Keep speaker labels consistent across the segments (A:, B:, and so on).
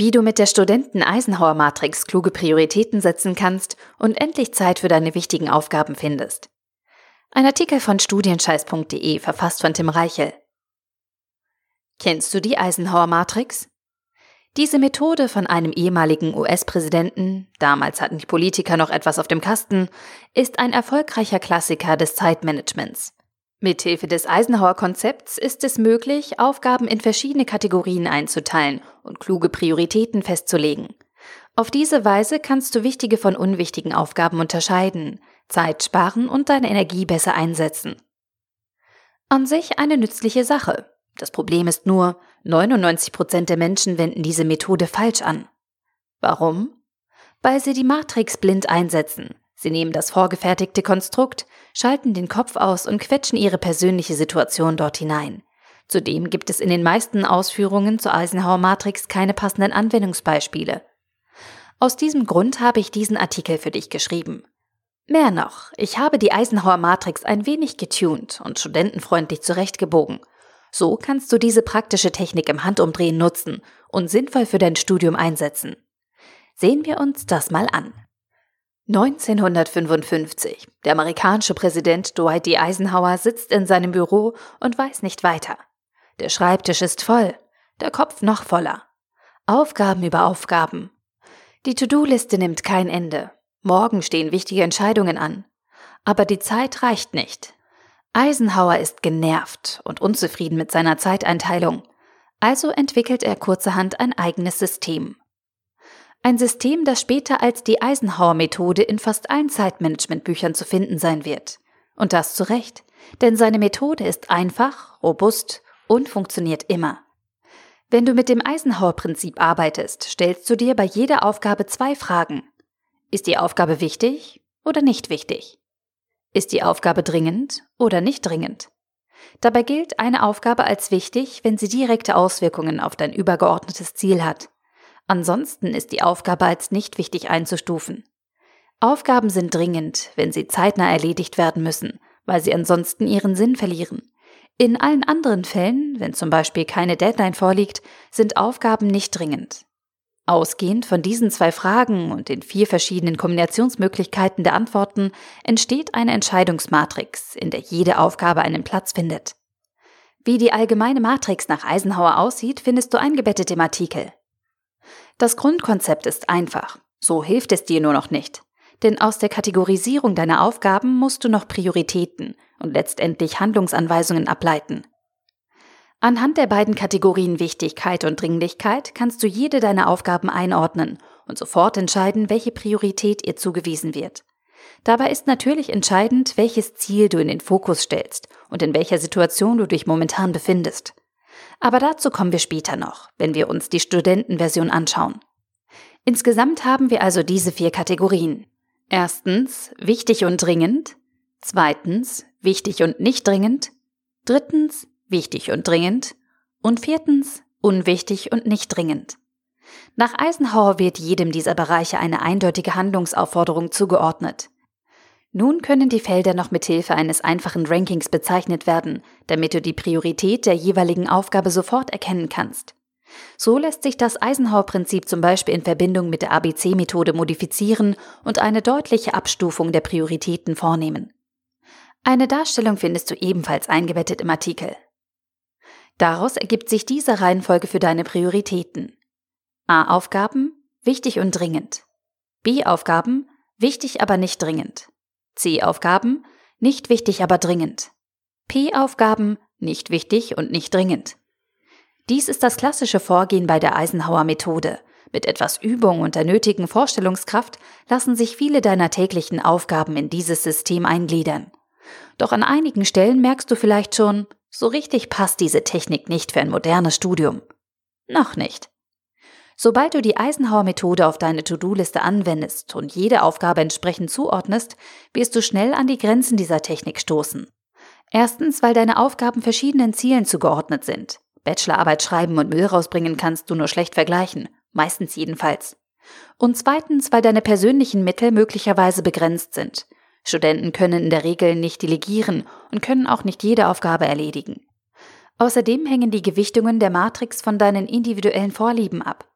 A: Wie du mit der Studenten-Eisenhower-Matrix kluge Prioritäten setzen kannst und endlich Zeit für deine wichtigen Aufgaben findest. Ein Artikel von studienscheiß.de, verfasst von Tim Reichel. Kennst du die Eisenhower-Matrix? Diese Methode von einem ehemaligen US-Präsidenten, damals hatten die Politiker noch etwas auf dem Kasten, ist ein erfolgreicher Klassiker des Zeitmanagements. Mithilfe des Eisenhower-Konzepts ist es möglich, Aufgaben in verschiedene Kategorien einzuteilen und kluge Prioritäten festzulegen. Auf diese Weise kannst du wichtige von unwichtigen Aufgaben unterscheiden, Zeit sparen und deine Energie besser einsetzen. An sich eine nützliche Sache. Das Problem ist nur, 99 Prozent der Menschen wenden diese Methode falsch an. Warum? Weil sie die Matrix blind einsetzen, Sie nehmen das vorgefertigte Konstrukt, schalten den Kopf aus und quetschen ihre persönliche Situation dort hinein. Zudem gibt es in den meisten Ausführungen zur Eisenhower Matrix keine passenden Anwendungsbeispiele. Aus diesem Grund habe ich diesen Artikel für dich geschrieben. Mehr noch, ich habe die Eisenhower Matrix ein wenig getuned und studentenfreundlich zurechtgebogen. So kannst du diese praktische Technik im Handumdrehen nutzen und sinnvoll für dein Studium einsetzen. Sehen wir uns das mal an. 1955. Der amerikanische Präsident Dwight D. Eisenhower sitzt in seinem Büro und weiß nicht weiter. Der Schreibtisch ist voll, der Kopf noch voller. Aufgaben über Aufgaben. Die To-Do-Liste nimmt kein Ende. Morgen stehen wichtige Entscheidungen an. Aber die Zeit reicht nicht. Eisenhower ist genervt und unzufrieden mit seiner Zeiteinteilung. Also entwickelt er kurzerhand ein eigenes System. Ein System, das später als die Eisenhower-Methode in fast allen Zeitmanagementbüchern zu finden sein wird. Und das zu Recht, denn seine Methode ist einfach, robust und funktioniert immer. Wenn du mit dem Eisenhower-Prinzip arbeitest, stellst du dir bei jeder Aufgabe zwei Fragen. Ist die Aufgabe wichtig oder nicht wichtig? Ist die Aufgabe dringend oder nicht dringend? Dabei gilt eine Aufgabe als wichtig, wenn sie direkte Auswirkungen auf dein übergeordnetes Ziel hat. Ansonsten ist die Aufgabe als nicht wichtig einzustufen. Aufgaben sind dringend, wenn sie zeitnah erledigt werden müssen, weil sie ansonsten ihren Sinn verlieren. In allen anderen Fällen, wenn zum Beispiel keine Deadline vorliegt, sind Aufgaben nicht dringend. Ausgehend von diesen zwei Fragen und den vier verschiedenen Kombinationsmöglichkeiten der Antworten entsteht eine Entscheidungsmatrix, in der jede Aufgabe einen Platz findet. Wie die allgemeine Matrix nach Eisenhower aussieht, findest du eingebettet im Artikel. Das Grundkonzept ist einfach, so hilft es dir nur noch nicht. Denn aus der Kategorisierung deiner Aufgaben musst du noch Prioritäten und letztendlich Handlungsanweisungen ableiten. Anhand der beiden Kategorien Wichtigkeit und Dringlichkeit kannst du jede deiner Aufgaben einordnen und sofort entscheiden, welche Priorität ihr zugewiesen wird. Dabei ist natürlich entscheidend, welches Ziel du in den Fokus stellst und in welcher Situation du dich momentan befindest. Aber dazu kommen wir später noch, wenn wir uns die Studentenversion anschauen. Insgesamt haben wir also diese vier Kategorien. Erstens wichtig und dringend. Zweitens wichtig und nicht dringend. Drittens wichtig und dringend. Und viertens unwichtig und nicht dringend. Nach Eisenhower wird jedem dieser Bereiche eine eindeutige Handlungsaufforderung zugeordnet. Nun können die Felder noch mit Hilfe eines einfachen Rankings bezeichnet werden, damit du die Priorität der jeweiligen Aufgabe sofort erkennen kannst. So lässt sich das Eisenhower-Prinzip zum Beispiel in Verbindung mit der ABC-Methode modifizieren und eine deutliche Abstufung der Prioritäten vornehmen. Eine Darstellung findest du ebenfalls eingebettet im Artikel. Daraus ergibt sich diese Reihenfolge für deine Prioritäten. A-Aufgaben, wichtig und dringend. B-Aufgaben, wichtig aber nicht dringend. C-Aufgaben, nicht wichtig, aber dringend. P-Aufgaben, nicht wichtig und nicht dringend. Dies ist das klassische Vorgehen bei der Eisenhower Methode. Mit etwas Übung und der nötigen Vorstellungskraft lassen sich viele deiner täglichen Aufgaben in dieses System eingliedern. Doch an einigen Stellen merkst du vielleicht schon, so richtig passt diese Technik nicht für ein modernes Studium. Noch nicht. Sobald du die Eisenhower-Methode auf deine To-Do-Liste anwendest und jede Aufgabe entsprechend zuordnest, wirst du schnell an die Grenzen dieser Technik stoßen. Erstens, weil deine Aufgaben verschiedenen Zielen zugeordnet sind. Bachelorarbeit schreiben und Müll rausbringen kannst du nur schlecht vergleichen, meistens jedenfalls. Und zweitens, weil deine persönlichen Mittel möglicherweise begrenzt sind. Studenten können in der Regel nicht delegieren und können auch nicht jede Aufgabe erledigen. Außerdem hängen die Gewichtungen der Matrix von deinen individuellen Vorlieben ab.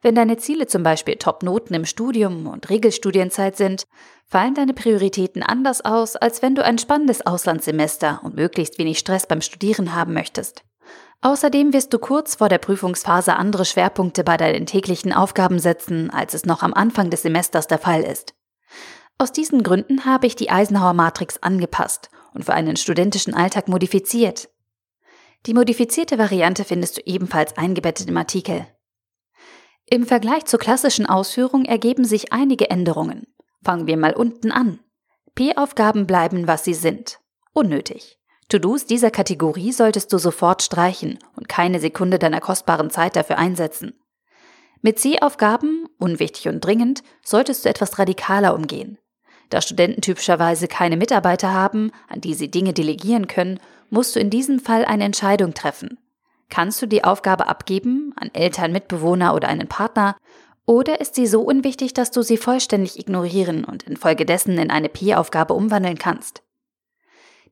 A: Wenn deine Ziele zum Beispiel Top-Noten im Studium und Regelstudienzeit sind, fallen deine Prioritäten anders aus, als wenn du ein spannendes Auslandssemester und möglichst wenig Stress beim Studieren haben möchtest. Außerdem wirst du kurz vor der Prüfungsphase andere Schwerpunkte bei deinen täglichen Aufgaben setzen, als es noch am Anfang des Semesters der Fall ist. Aus diesen Gründen habe ich die Eisenhower Matrix angepasst und für einen studentischen Alltag modifiziert. Die modifizierte Variante findest du ebenfalls eingebettet im Artikel. Im Vergleich zur klassischen Ausführung ergeben sich einige Änderungen. Fangen wir mal unten an. P-Aufgaben bleiben, was sie sind. Unnötig. To-Dos dieser Kategorie solltest du sofort streichen und keine Sekunde deiner kostbaren Zeit dafür einsetzen. Mit C-Aufgaben, unwichtig und dringend, solltest du etwas radikaler umgehen. Da Studenten typischerweise keine Mitarbeiter haben, an die sie Dinge delegieren können, musst du in diesem Fall eine Entscheidung treffen. Kannst du die Aufgabe abgeben an Eltern, Mitbewohner oder einen Partner? Oder ist sie so unwichtig, dass du sie vollständig ignorieren und infolgedessen in eine P-Aufgabe umwandeln kannst?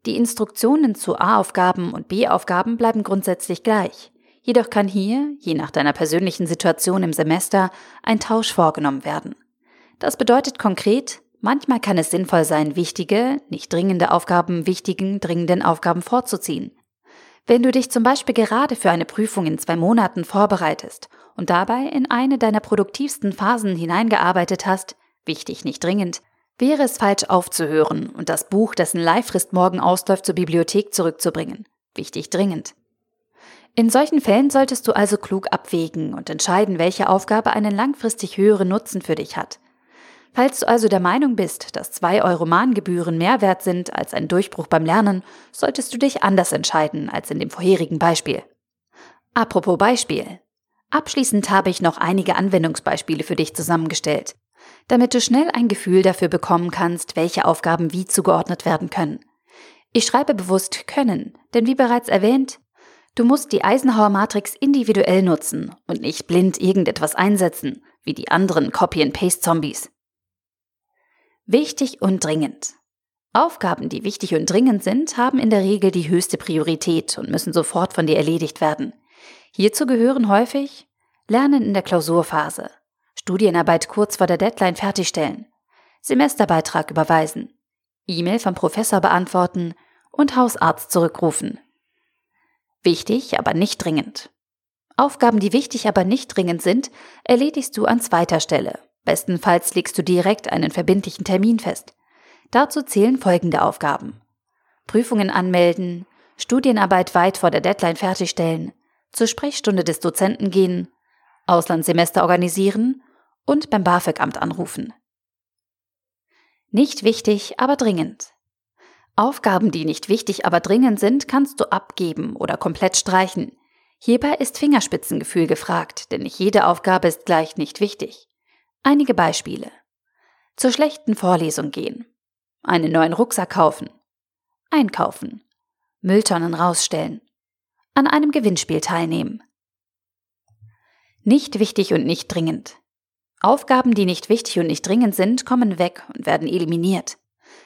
A: Die Instruktionen zu A-Aufgaben und B-Aufgaben bleiben grundsätzlich gleich. Jedoch kann hier, je nach deiner persönlichen Situation im Semester, ein Tausch vorgenommen werden. Das bedeutet konkret, manchmal kann es sinnvoll sein, wichtige, nicht dringende Aufgaben wichtigen, dringenden Aufgaben vorzuziehen. Wenn du dich zum Beispiel gerade für eine Prüfung in zwei Monaten vorbereitest und dabei in eine deiner produktivsten Phasen hineingearbeitet hast, wichtig nicht dringend, wäre es falsch aufzuhören und das Buch, dessen Leihfrist morgen ausläuft, zur Bibliothek zurückzubringen. Wichtig dringend. In solchen Fällen solltest du also klug abwägen und entscheiden, welche Aufgabe einen langfristig höheren Nutzen für dich hat. Falls du also der Meinung bist, dass zwei Euro Mahngebühren mehr wert sind als ein Durchbruch beim Lernen, solltest du dich anders entscheiden als in dem vorherigen Beispiel. Apropos Beispiel. Abschließend habe ich noch einige Anwendungsbeispiele für dich zusammengestellt, damit du schnell ein Gefühl dafür bekommen kannst, welche Aufgaben wie zugeordnet werden können. Ich schreibe bewusst können, denn wie bereits erwähnt, du musst die Eisenhower Matrix individuell nutzen und nicht blind irgendetwas einsetzen, wie die anderen Copy-and-Paste-Zombies. Wichtig und dringend. Aufgaben, die wichtig und dringend sind, haben in der Regel die höchste Priorität und müssen sofort von dir erledigt werden. Hierzu gehören häufig Lernen in der Klausurphase, Studienarbeit kurz vor der Deadline fertigstellen, Semesterbeitrag überweisen, E-Mail vom Professor beantworten und Hausarzt zurückrufen. Wichtig, aber nicht dringend. Aufgaben, die wichtig, aber nicht dringend sind, erledigst du an zweiter Stelle Bestenfalls legst du direkt einen verbindlichen Termin fest. Dazu zählen folgende Aufgaben. Prüfungen anmelden, Studienarbeit weit vor der Deadline fertigstellen, zur Sprechstunde des Dozenten gehen, Auslandssemester organisieren und beim BAföG-Amt anrufen. Nicht wichtig, aber dringend. Aufgaben, die nicht wichtig, aber dringend sind, kannst du abgeben oder komplett streichen. Hierbei ist Fingerspitzengefühl gefragt, denn nicht jede Aufgabe ist gleich nicht wichtig. Einige Beispiele. Zur schlechten Vorlesung gehen. Einen neuen Rucksack kaufen. Einkaufen. Mülltonnen rausstellen. An einem Gewinnspiel teilnehmen. Nicht wichtig und nicht dringend. Aufgaben, die nicht wichtig und nicht dringend sind, kommen weg und werden eliminiert.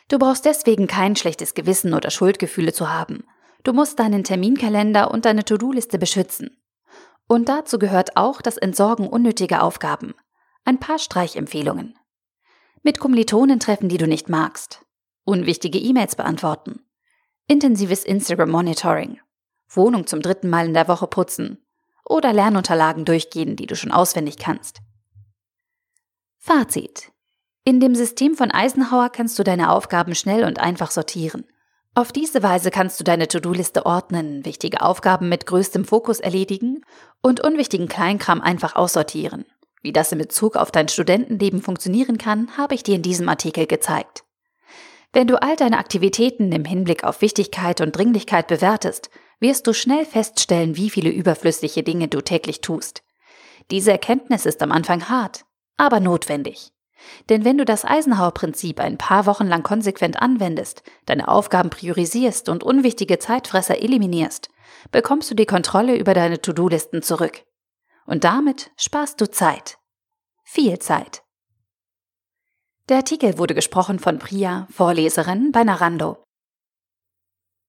A: Du brauchst deswegen kein schlechtes Gewissen oder Schuldgefühle zu haben. Du musst deinen Terminkalender und deine To-Do-Liste beschützen. Und dazu gehört auch das Entsorgen unnötiger Aufgaben. Ein paar Streichempfehlungen. Mit Kommilitonen treffen, die du nicht magst. Unwichtige E-Mails beantworten. Intensives Instagram-Monitoring. Wohnung zum dritten Mal in der Woche putzen. Oder Lernunterlagen durchgehen, die du schon auswendig kannst. Fazit. In dem System von Eisenhower kannst du deine Aufgaben schnell und einfach sortieren. Auf diese Weise kannst du deine To-Do-Liste ordnen, wichtige Aufgaben mit größtem Fokus erledigen und unwichtigen Kleinkram einfach aussortieren. Wie das in Bezug auf dein Studentenleben funktionieren kann, habe ich dir in diesem Artikel gezeigt. Wenn du all deine Aktivitäten im Hinblick auf Wichtigkeit und Dringlichkeit bewertest, wirst du schnell feststellen, wie viele überflüssige Dinge du täglich tust. Diese Erkenntnis ist am Anfang hart, aber notwendig. Denn wenn du das Eisenhower-Prinzip ein paar Wochen lang konsequent anwendest, deine Aufgaben priorisierst und unwichtige Zeitfresser eliminierst, bekommst du die Kontrolle über deine To-Do-Listen zurück. Und damit sparst du Zeit. Viel Zeit. Der Artikel wurde gesprochen von Priya, Vorleserin bei Narando.